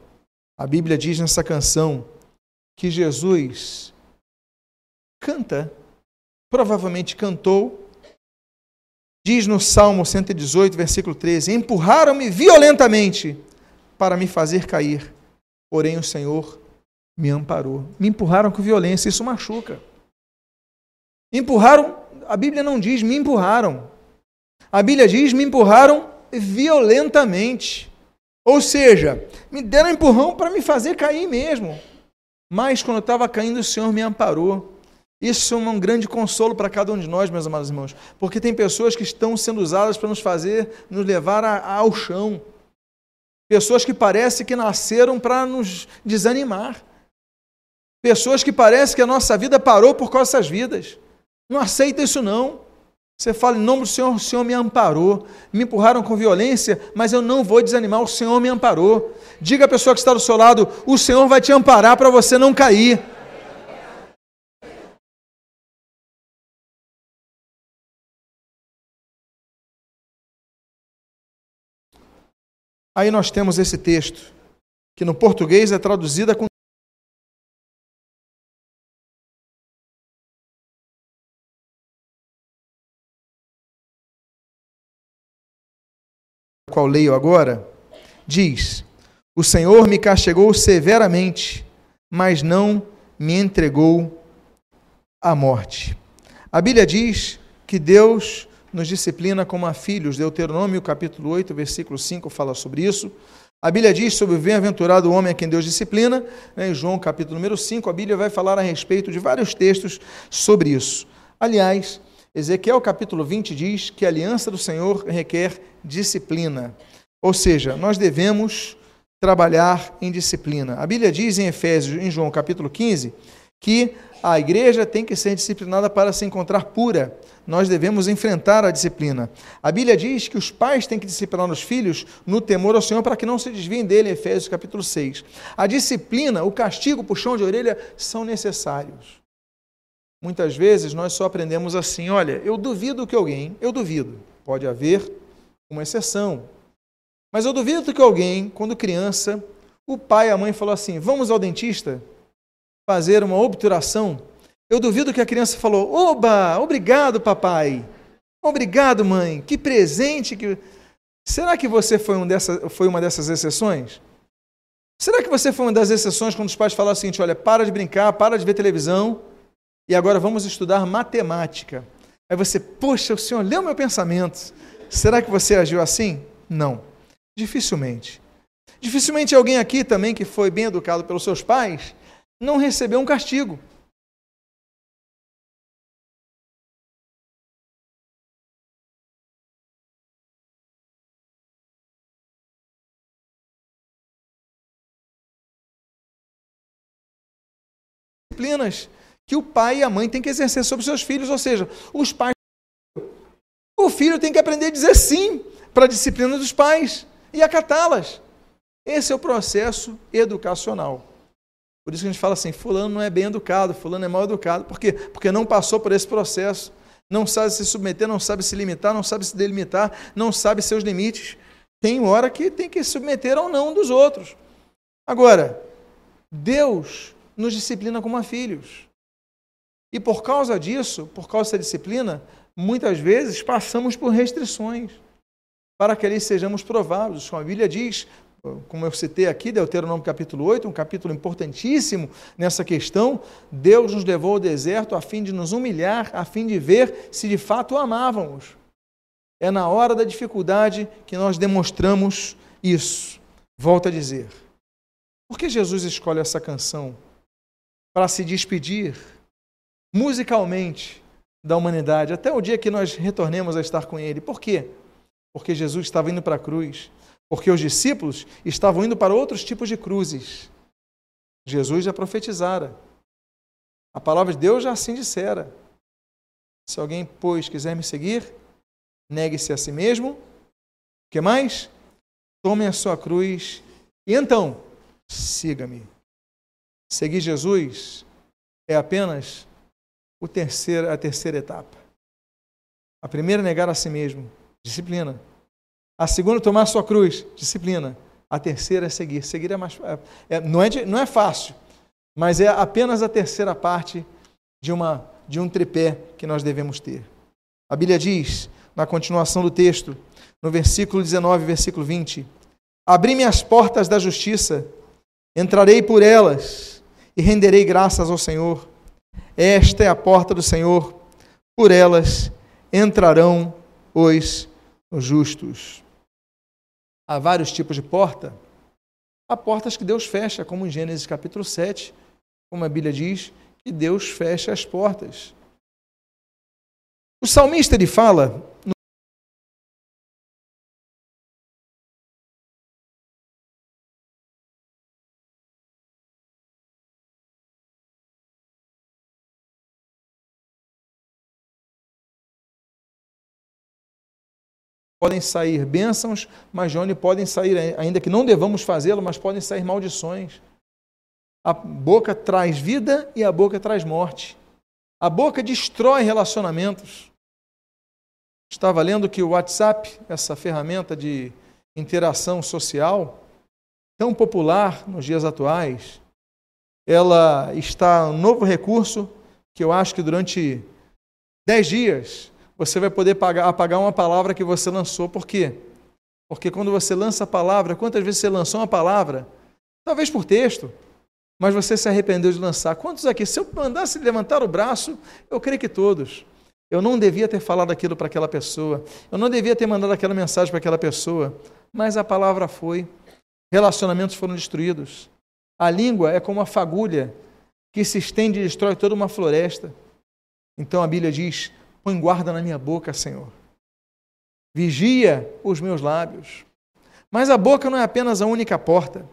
A Bíblia diz nessa canção que Jesus canta, provavelmente cantou, diz no Salmo 118, versículo 13: Empurraram-me violentamente para me fazer cair, porém o Senhor me amparou. Me empurraram com violência, isso machuca. Empurraram, a Bíblia não diz me empurraram. A Bíblia diz me empurraram violentamente. Ou seja, me deram empurrão para me fazer cair mesmo. Mas quando eu estava caindo, o Senhor me amparou. Isso é um grande consolo para cada um de nós, meus amados irmãos, porque tem pessoas que estão sendo usadas para nos fazer, nos levar a, ao chão. Pessoas que parecem que nasceram para nos desanimar. Pessoas que parecem que a nossa vida parou por causa dessas vidas. Não aceita isso não. Você fala em nome do Senhor, o Senhor me amparou. Me empurraram com violência, mas eu não vou desanimar, o Senhor me amparou. Diga à pessoa que está do seu lado: o Senhor vai te amparar para você não cair. Aí nós temos esse texto, que no português é traduzida com qual leio agora, diz: O Senhor me castigou severamente, mas não me entregou à morte. A Bíblia diz que Deus nos disciplina como a filhos. Deuteronômio capítulo 8, versículo 5 fala sobre isso. A Bíblia diz sobre o bem-aventurado homem a quem Deus disciplina. Em João capítulo número 5, a Bíblia vai falar a respeito de vários textos sobre isso. Aliás, Ezequiel capítulo 20 diz que a aliança do Senhor requer disciplina. Ou seja, nós devemos trabalhar em disciplina. A Bíblia diz em Efésios, em João capítulo 15, que a igreja tem que ser disciplinada para se encontrar pura. Nós devemos enfrentar a disciplina. A Bíblia diz que os pais têm que disciplinar os filhos no temor ao Senhor para que não se desviem dele, Efésios capítulo 6. A disciplina, o castigo, o puxão de orelha são necessários. Muitas vezes nós só aprendemos assim: olha, eu duvido que alguém, eu duvido, pode haver uma exceção, mas eu duvido que alguém, quando criança, o pai e a mãe falou assim: vamos ao dentista fazer uma obturação. Eu duvido que a criança falou: oba, obrigado, papai, obrigado, mãe, que presente que. Será que você foi, um dessa, foi uma dessas exceções? Será que você foi uma das exceções quando os pais falaram assim: olha, para de brincar, para de ver televisão? E agora vamos estudar matemática. Aí você, poxa, o senhor leu meu pensamento. Será que você agiu assim? Não. Dificilmente. Dificilmente alguém aqui também que foi bem educado pelos seus pais não recebeu um castigo. disciplinas que o pai e a mãe têm que exercer sobre seus filhos, ou seja, os pais. O filho tem que aprender a dizer sim para a disciplina dos pais e acatá-las. Esse é o processo educacional. Por isso que a gente fala assim: Fulano não é bem educado, Fulano é mal educado. Por quê? Porque não passou por esse processo. Não sabe se submeter, não sabe se limitar, não sabe se delimitar, não sabe seus limites. Tem hora que tem que se submeter ao não dos outros. Agora, Deus nos disciplina como a filhos. E por causa disso, por causa dessa disciplina, muitas vezes passamos por restrições para que ali sejamos provados. A Bíblia diz, como eu citei aqui, Deuteronômio capítulo 8, um capítulo importantíssimo nessa questão, Deus nos levou ao deserto a fim de nos humilhar, a fim de ver se de fato o amávamos. É na hora da dificuldade que nós demonstramos isso. Volto a dizer. Por que Jesus escolhe essa canção? Para se despedir musicalmente da humanidade, até o dia que nós retornemos a estar com Ele. Por quê? Porque Jesus estava indo para a cruz, porque os discípulos estavam indo para outros tipos de cruzes. Jesus já profetizara. A palavra de Deus já assim dissera. Se alguém, pois, quiser me seguir, negue-se a si mesmo. O que mais? Tome a sua cruz e então siga-me. Seguir Jesus é apenas o terceiro, a terceira etapa. A primeira, negar a si mesmo, disciplina. A segunda, tomar sua cruz, disciplina. A terceira é seguir. Seguir é mais. É, não, é de, não é fácil, mas é apenas a terceira parte de, uma, de um tripé que nós devemos ter. A Bíblia diz, na continuação do texto, no versículo 19, versículo 20: Abri-me as portas da justiça, entrarei por elas e renderei graças ao Senhor. Esta é a porta do Senhor, por elas entrarão os justos. Há vários tipos de porta. Há portas que Deus fecha, como em Gênesis capítulo 7, como a Bíblia diz, que Deus fecha as portas. O salmista ele fala podem sair bênçãos, mas de onde podem sair, ainda que não devamos fazê-lo, mas podem sair maldições. A boca traz vida e a boca traz morte. A boca destrói relacionamentos. Estava lendo que o WhatsApp, essa ferramenta de interação social, tão popular nos dias atuais, ela está um novo recurso que eu acho que durante dez dias você vai poder pagar, apagar uma palavra que você lançou. Por quê? Porque quando você lança a palavra, quantas vezes você lançou uma palavra? Talvez por texto, mas você se arrependeu de lançar. Quantos aqui? Se eu mandasse levantar o braço, eu creio que todos. Eu não devia ter falado aquilo para aquela pessoa. Eu não devia ter mandado aquela mensagem para aquela pessoa. Mas a palavra foi. Relacionamentos foram destruídos. A língua é como uma fagulha que se estende e destrói toda uma floresta. Então a Bíblia diz: Põe guarda na minha boca, Senhor. Vigia os meus lábios. Mas a boca não é apenas a única porta.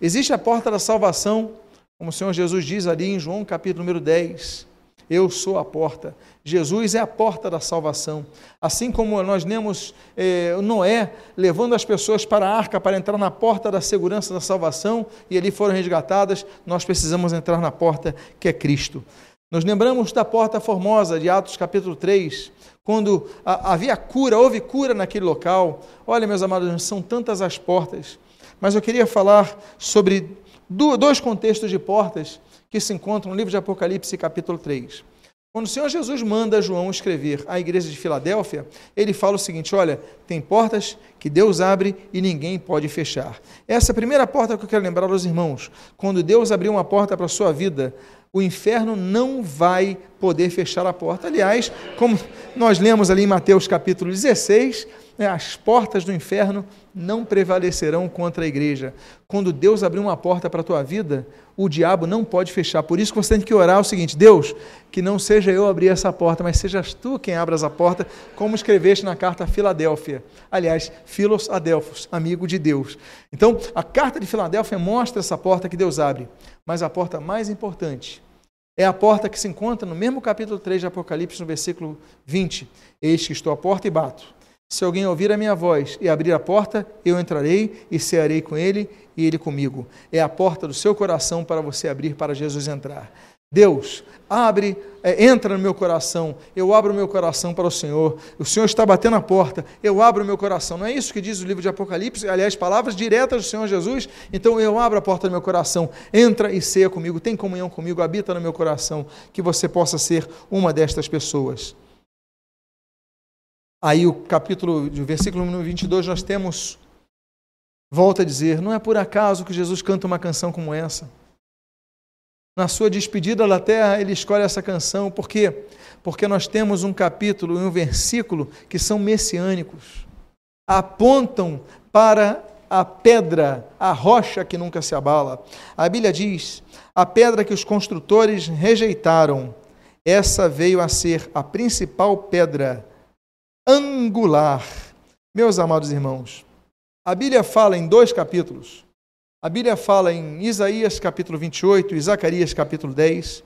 Existe a porta da salvação, como o Senhor Jesus diz ali em João capítulo número 10. Eu sou a porta. Jesus é a porta da salvação. Assim como nós lemos eh, Noé levando as pessoas para a arca para entrar na porta da segurança da salvação e ali foram resgatadas, nós precisamos entrar na porta que é Cristo. Nós lembramos da porta formosa de Atos capítulo 3, quando havia cura, houve cura naquele local. Olha, meus amados, são tantas as portas. Mas eu queria falar sobre dois contextos de portas que se encontram no livro de Apocalipse, capítulo 3. Quando o Senhor Jesus manda João escrever à igreja de Filadélfia, ele fala o seguinte: olha, tem portas que Deus abre e ninguém pode fechar. Essa é a primeira porta que eu quero lembrar aos irmãos. Quando Deus abriu uma porta para a sua vida, o inferno não vai poder fechar a porta. Aliás, como nós lemos ali em Mateus capítulo 16, né, as portas do inferno não prevalecerão contra a igreja. Quando Deus abrir uma porta para a tua vida, o diabo não pode fechar. Por isso que você tem que orar o seguinte: Deus, que não seja eu abrir essa porta, mas sejas tu quem abras a porta, como escreveste na carta a Filadélfia. Aliás, Filos Adelfos, amigo de Deus. Então, a carta de Filadélfia mostra essa porta que Deus abre. Mas a porta mais importante é a porta que se encontra no mesmo capítulo 3 de Apocalipse, no versículo 20. Eis que estou à porta e bato. Se alguém ouvir a minha voz e abrir a porta, eu entrarei e cearei com ele e ele comigo. É a porta do seu coração para você abrir para Jesus entrar. Deus, abre, é, entra no meu coração, eu abro o meu coração para o Senhor, o Senhor está batendo a porta, eu abro o meu coração. Não é isso que diz o livro de Apocalipse, aliás, palavras diretas do Senhor Jesus. Então eu abro a porta do meu coração, entra e ceia comigo, tem comunhão comigo, habita no meu coração, que você possa ser uma destas pessoas. Aí o capítulo, o versículo 22, nós temos, volta a dizer, não é por acaso que Jesus canta uma canção como essa na sua despedida da terra, ele escolhe essa canção. Por quê? Porque nós temos um capítulo e um versículo que são messiânicos. Apontam para a pedra, a rocha que nunca se abala. A Bíblia diz: a pedra que os construtores rejeitaram, essa veio a ser a principal pedra angular. Meus amados irmãos, a Bíblia fala em dois capítulos a Bíblia fala em Isaías capítulo 28 e Zacarias capítulo 10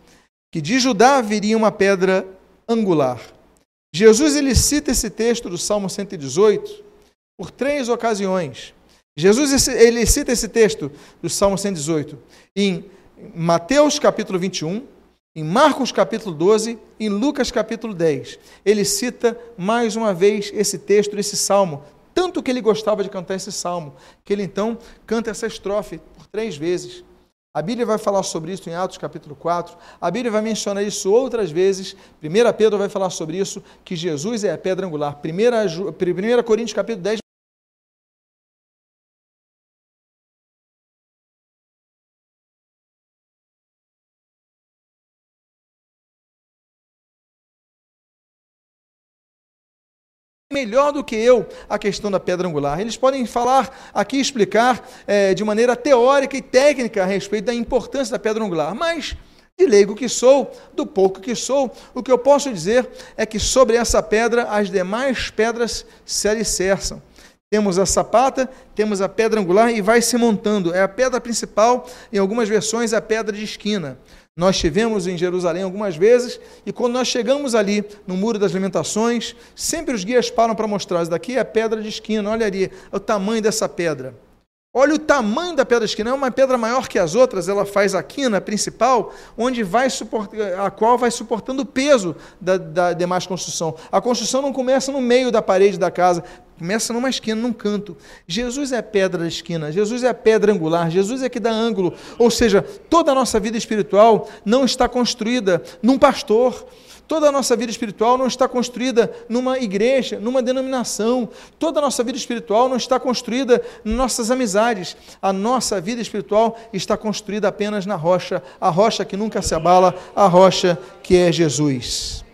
que de Judá viria uma pedra angular. Jesus ele cita esse texto do Salmo 118 por três ocasiões. Jesus ele cita esse texto do Salmo 118 em Mateus capítulo 21, em Marcos capítulo 12 e em Lucas capítulo 10. Ele cita mais uma vez esse texto, esse salmo, tanto que ele gostava de cantar esse salmo, que ele então canta essa estrofe por três vezes. A Bíblia vai falar sobre isso em Atos capítulo 4. A Bíblia vai mencionar isso outras vezes. 1 Pedro vai falar sobre isso, que Jesus é a pedra angular. 1 Coríntios capítulo 10 melhor do que eu a questão da pedra angular. Eles podem falar aqui, explicar é, de maneira teórica e técnica a respeito da importância da pedra angular, mas de leigo que sou, do pouco que sou, o que eu posso dizer é que sobre essa pedra as demais pedras se alicerçam. Temos a sapata, temos a pedra angular e vai se montando. É a pedra principal, em algumas versões, a pedra de esquina. Nós estivemos em Jerusalém algumas vezes e quando nós chegamos ali no Muro das Lamentações, sempre os guias param para mostrar: isso daqui é a pedra de esquina, olha ali o tamanho dessa pedra. Olha o tamanho da pedra esquina, é uma pedra maior que as outras, ela faz a quina principal, onde vai a qual vai suportando o peso da, da demais construção. A construção não começa no meio da parede da casa, começa numa esquina, num canto. Jesus é a pedra da esquina, Jesus é a pedra angular, Jesus é que dá ângulo. Ou seja, toda a nossa vida espiritual não está construída num pastor, Toda a nossa vida espiritual não está construída numa igreja, numa denominação. Toda a nossa vida espiritual não está construída em nossas amizades. A nossa vida espiritual está construída apenas na rocha, a rocha que nunca se abala, a rocha que é Jesus.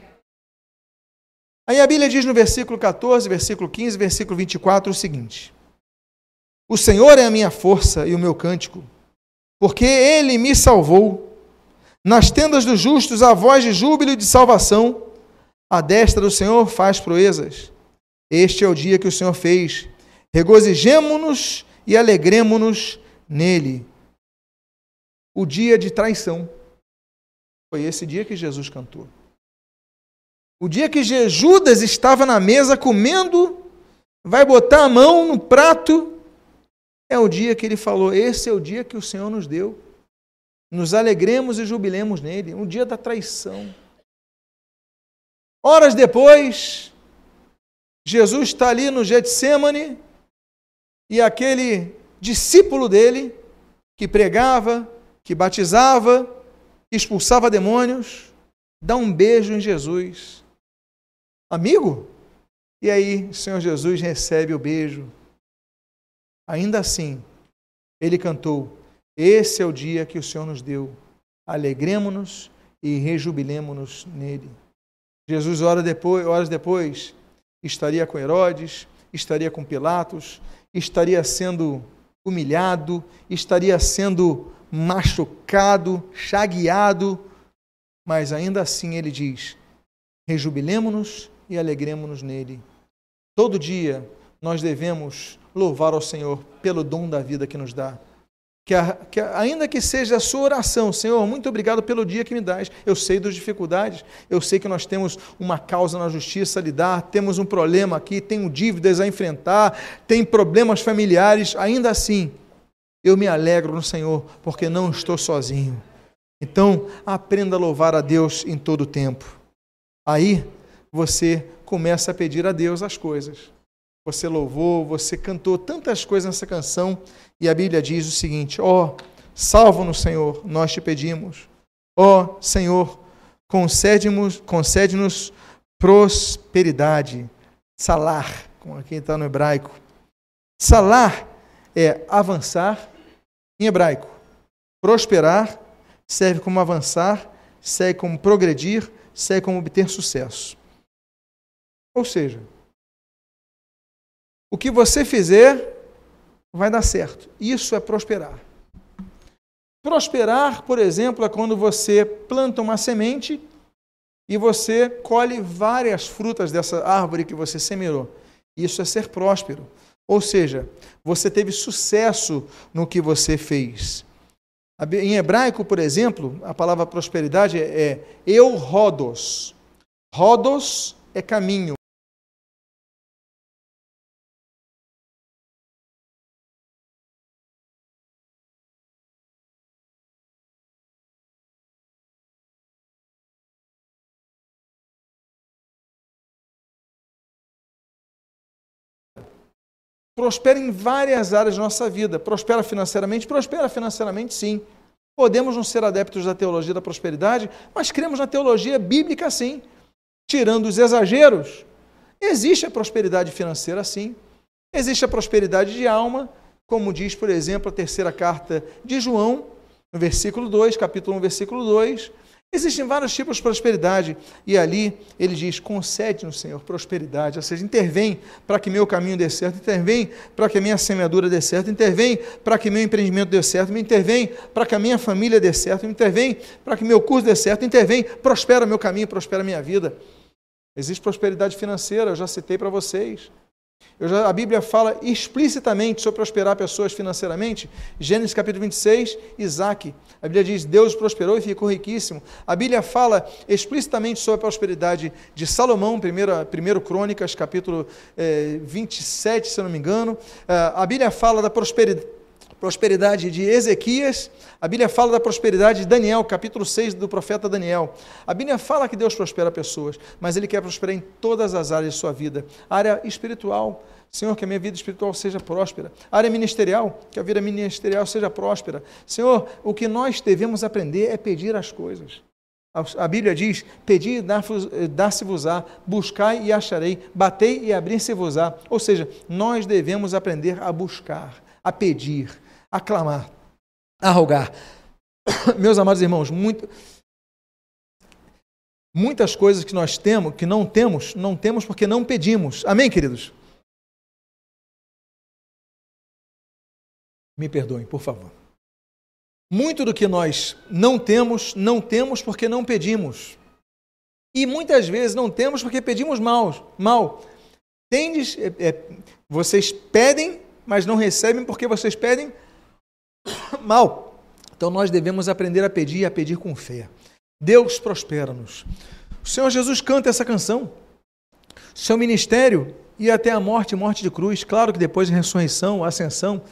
Aí a Bíblia diz no versículo 14, versículo 15, versículo 24 o seguinte: O Senhor é a minha força e o meu cântico, porque ele me salvou nas tendas dos justos a voz de júbilo e de salvação. A destra do Senhor faz proezas. Este é o dia que o Senhor fez. Regozijemo-nos e alegremo-nos nele. O dia de traição. Foi esse dia que Jesus cantou. O dia que Judas estava na mesa comendo, vai botar a mão no prato, é o dia que ele falou: Esse é o dia que o Senhor nos deu nos alegremos e jubilemos nele, um dia da traição. Horas depois, Jesus está ali no Getsemane e aquele discípulo dele, que pregava, que batizava, que expulsava demônios, dá um beijo em Jesus. Amigo? E aí, o Senhor Jesus recebe o beijo. Ainda assim, ele cantou: esse é o dia que o Senhor nos deu. Alegremos-nos e rejubilemos-nos nele. Jesus, horas depois, horas depois, estaria com Herodes, estaria com Pilatos, estaria sendo humilhado, estaria sendo machucado, chagueado, mas ainda assim ele diz: rejubilemos-nos e alegremos-nos nele. Todo dia nós devemos louvar ao Senhor pelo dom da vida que nos dá que, a, que a, ainda que seja a sua oração, Senhor, muito obrigado pelo dia que me dás. Eu sei das dificuldades, eu sei que nós temos uma causa na justiça a lidar, temos um problema aqui, tenho dívidas a enfrentar, tem problemas familiares. Ainda assim, eu me alegro no Senhor, porque não estou sozinho. Então, aprenda a louvar a Deus em todo o tempo. Aí você começa a pedir a Deus as coisas. Você louvou, você cantou tantas coisas nessa canção e a Bíblia diz o seguinte: Ó, oh, salva-nos, Senhor, nós te pedimos. Ó oh, Senhor, concede-nos concede prosperidade. Salar, como aqui está no hebraico. Salar é avançar em hebraico. Prosperar serve como avançar, serve como progredir, serve como obter sucesso. Ou seja, o que você fizer vai dar certo. Isso é prosperar. Prosperar, por exemplo, é quando você planta uma semente e você colhe várias frutas dessa árvore que você semeou. Isso é ser próspero. Ou seja, você teve sucesso no que você fez. Em hebraico, por exemplo, a palavra prosperidade é eu rodos. Rodos é caminho. Prospera em várias áreas da nossa vida. Prospera financeiramente? Prospera financeiramente, sim. Podemos não ser adeptos da teologia da prosperidade, mas cremos na teologia bíblica, sim. Tirando os exageros, existe a prosperidade financeira, sim. Existe a prosperidade de alma, como diz, por exemplo, a terceira carta de João, no versículo 2, capítulo 1, versículo 2. Existem vários tipos de prosperidade e ali ele diz: concede-nos, Senhor, prosperidade, ou seja, intervém para que meu caminho dê certo, intervém para que a minha semeadura dê certo, intervém para que meu empreendimento dê certo, me intervém para que a minha família dê certo, me intervém para que meu curso dê certo, intervém, prospera meu caminho, prospera minha vida. Existe prosperidade financeira, eu já citei para vocês. Já, a Bíblia fala explicitamente sobre prosperar pessoas financeiramente. Gênesis capítulo 26, Isaac. A Bíblia diz: Deus prosperou e ficou riquíssimo. A Bíblia fala explicitamente sobre a prosperidade de Salomão, 1 Crônicas, capítulo eh, 27, se eu não me engano. Uh, a Bíblia fala da prosperidade prosperidade de Ezequias, a Bíblia fala da prosperidade de Daniel, capítulo 6 do profeta Daniel. A Bíblia fala que Deus prospera pessoas, mas Ele quer prosperar em todas as áreas de sua vida. área espiritual, Senhor, que a minha vida espiritual seja próspera. área ministerial, que a vida ministerial seja próspera. Senhor, o que nós devemos aprender é pedir as coisas. A Bíblia diz: Pedi e dar-se-vos-á, buscai e acharei, batei e abrir-se-vos-á. Ou seja, nós devemos aprender a buscar, a pedir, aclamar, arrogar. Meus amados irmãos, muito, muitas coisas que nós temos, que não temos, não temos porque não pedimos. Amém, queridos? Me perdoem, por favor. Muito do que nós não temos, não temos porque não pedimos. E muitas vezes não temos porque pedimos mal. mal. Tendes, é, é, vocês pedem, mas não recebem porque vocês pedem mal. Então nós devemos aprender a pedir e a pedir com fé. Deus prospera-nos. O Senhor Jesus canta essa canção. Seu ministério ia até a morte, morte de cruz. Claro que depois de ressurreição, ascensão.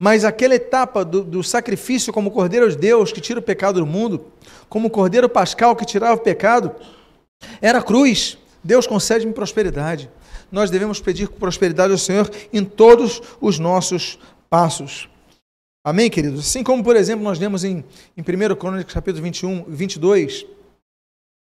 Mas aquela etapa do, do sacrifício como Cordeiro de Deus que tira o pecado do mundo, como Cordeiro Pascal que tirava o pecado, era cruz. Deus concede-me prosperidade. Nós devemos pedir prosperidade ao Senhor em todos os nossos passos. Amém, queridos? Assim como, por exemplo, nós lemos em, em 1 Crônicas, capítulo 21, 22,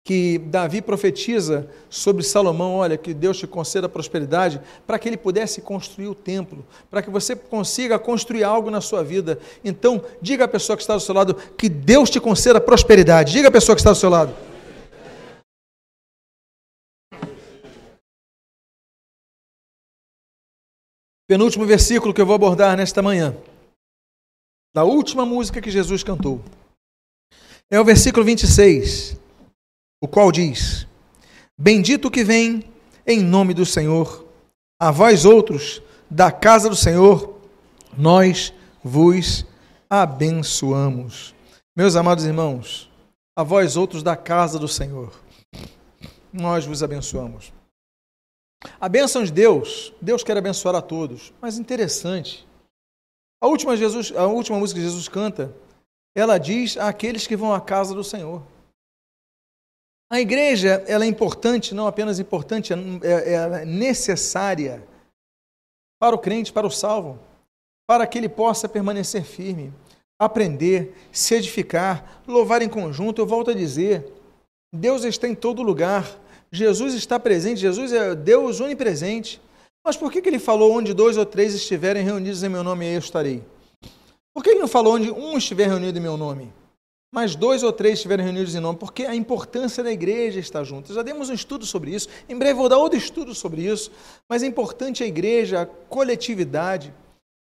que Davi profetiza sobre Salomão, olha, que Deus te conceda prosperidade, para que ele pudesse construir o templo, para que você consiga construir algo na sua vida. Então, diga à pessoa que está do seu lado que Deus te conceda prosperidade. Diga à pessoa que está do seu lado. Penúltimo versículo que eu vou abordar nesta manhã da última música que Jesus cantou. É o versículo 26, o qual diz: Bendito que vem em nome do Senhor, a vós outros da casa do Senhor, nós vos abençoamos. Meus amados irmãos, a vós outros da casa do Senhor, nós vos abençoamos. A bênção de Deus, Deus quer abençoar a todos, mas interessante, a última, Jesus, a última música que Jesus canta, ela diz àqueles que vão à casa do Senhor. A igreja ela é importante, não apenas importante, é, é, é necessária para o crente, para o salvo, para que ele possa permanecer firme, aprender, se edificar, louvar em conjunto. Eu volto a dizer, Deus está em todo lugar. Jesus está presente, Jesus é Deus onipresente. Mas por que, que ele falou onde dois ou três estiverem reunidos em meu nome, eu estarei? Por que ele não falou onde um estiver reunido em meu nome? Mas dois ou três estiverem reunidos em nome, porque a importância da igreja estar junto. Já demos um estudo sobre isso, em breve vou dar outro estudo sobre isso, mas é importante a igreja, a coletividade.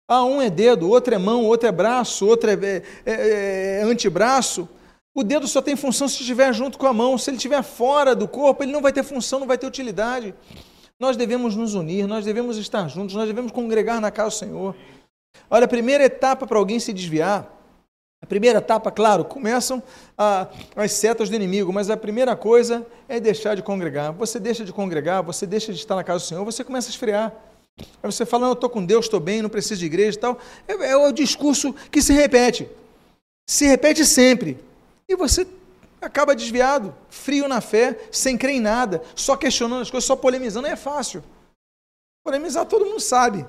Ah, um é dedo, outro é mão, outro é braço, outro é, é, é, é antebraço. O dedo só tem função se estiver junto com a mão. Se ele estiver fora do corpo, ele não vai ter função, não vai ter utilidade. Nós devemos nos unir, nós devemos estar juntos, nós devemos congregar na casa do Senhor. Olha, a primeira etapa para alguém se desviar, a primeira etapa, claro, começam a, as setas do inimigo, mas a primeira coisa é deixar de congregar. Você deixa de congregar, você deixa de estar na casa do Senhor, você começa a esfriar. Aí você fala, não, eu estou com Deus, estou bem, não preciso de igreja e tal. É, é o discurso que se repete. Se repete sempre. E você acaba desviado, frio na fé, sem crer em nada, só questionando as coisas, só polemizando, é fácil. Polemizar todo mundo sabe.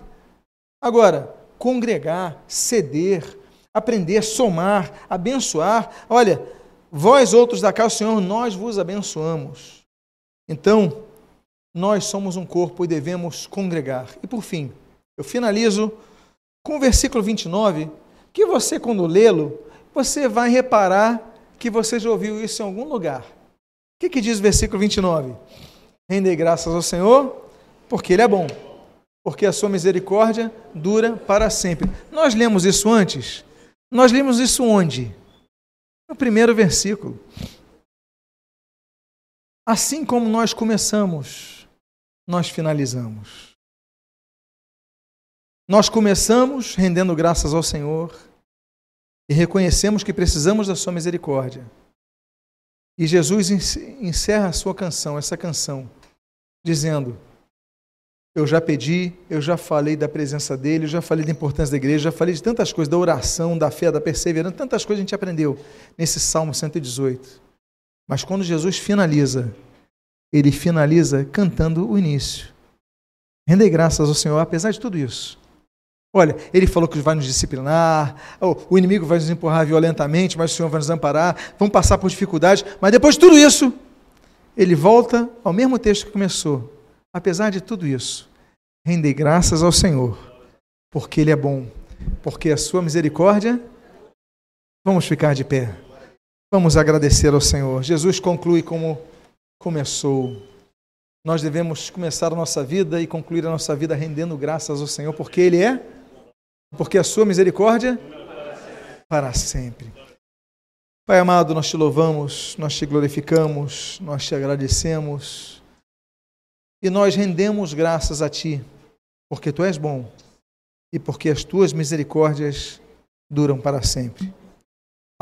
Agora, congregar, ceder, aprender, somar, abençoar. Olha, vós outros da casa do Senhor, nós vos abençoamos. Então, nós somos um corpo e devemos congregar. E por fim, eu finalizo com o versículo 29, que você, quando lê-lo, você vai reparar que você já ouviu isso em algum lugar. O que, que diz o versículo 29? Rendei graças ao Senhor, porque Ele é bom, porque a sua misericórdia dura para sempre. Nós lemos isso antes? Nós lemos isso onde? No primeiro versículo. Assim como nós começamos, nós finalizamos. Nós começamos rendendo graças ao Senhor e reconhecemos que precisamos da Sua misericórdia. E Jesus encerra a sua canção, essa canção, dizendo: Eu já pedi, eu já falei da presença dele, eu já falei da importância da igreja, já falei de tantas coisas, da oração, da fé, da perseverança, tantas coisas a gente aprendeu nesse Salmo 118. Mas quando Jesus finaliza, ele finaliza cantando o início. Rendei graças ao Senhor, apesar de tudo isso. Olha, ele falou que vai nos disciplinar, o inimigo vai nos empurrar violentamente, mas o Senhor vai nos amparar, vamos passar por dificuldades, mas depois de tudo isso, ele volta ao mesmo texto que começou. Apesar de tudo isso, rendei graças ao Senhor, porque Ele é bom, porque a sua misericórdia. Vamos ficar de pé. Vamos agradecer ao Senhor. Jesus conclui como começou. Nós devemos começar a nossa vida e concluir a nossa vida rendendo graças ao Senhor, porque Ele é porque a sua misericórdia para sempre. Pai amado, nós te louvamos, nós te glorificamos, nós te agradecemos e nós rendemos graças a ti, porque tu és bom e porque as tuas misericórdias duram para sempre.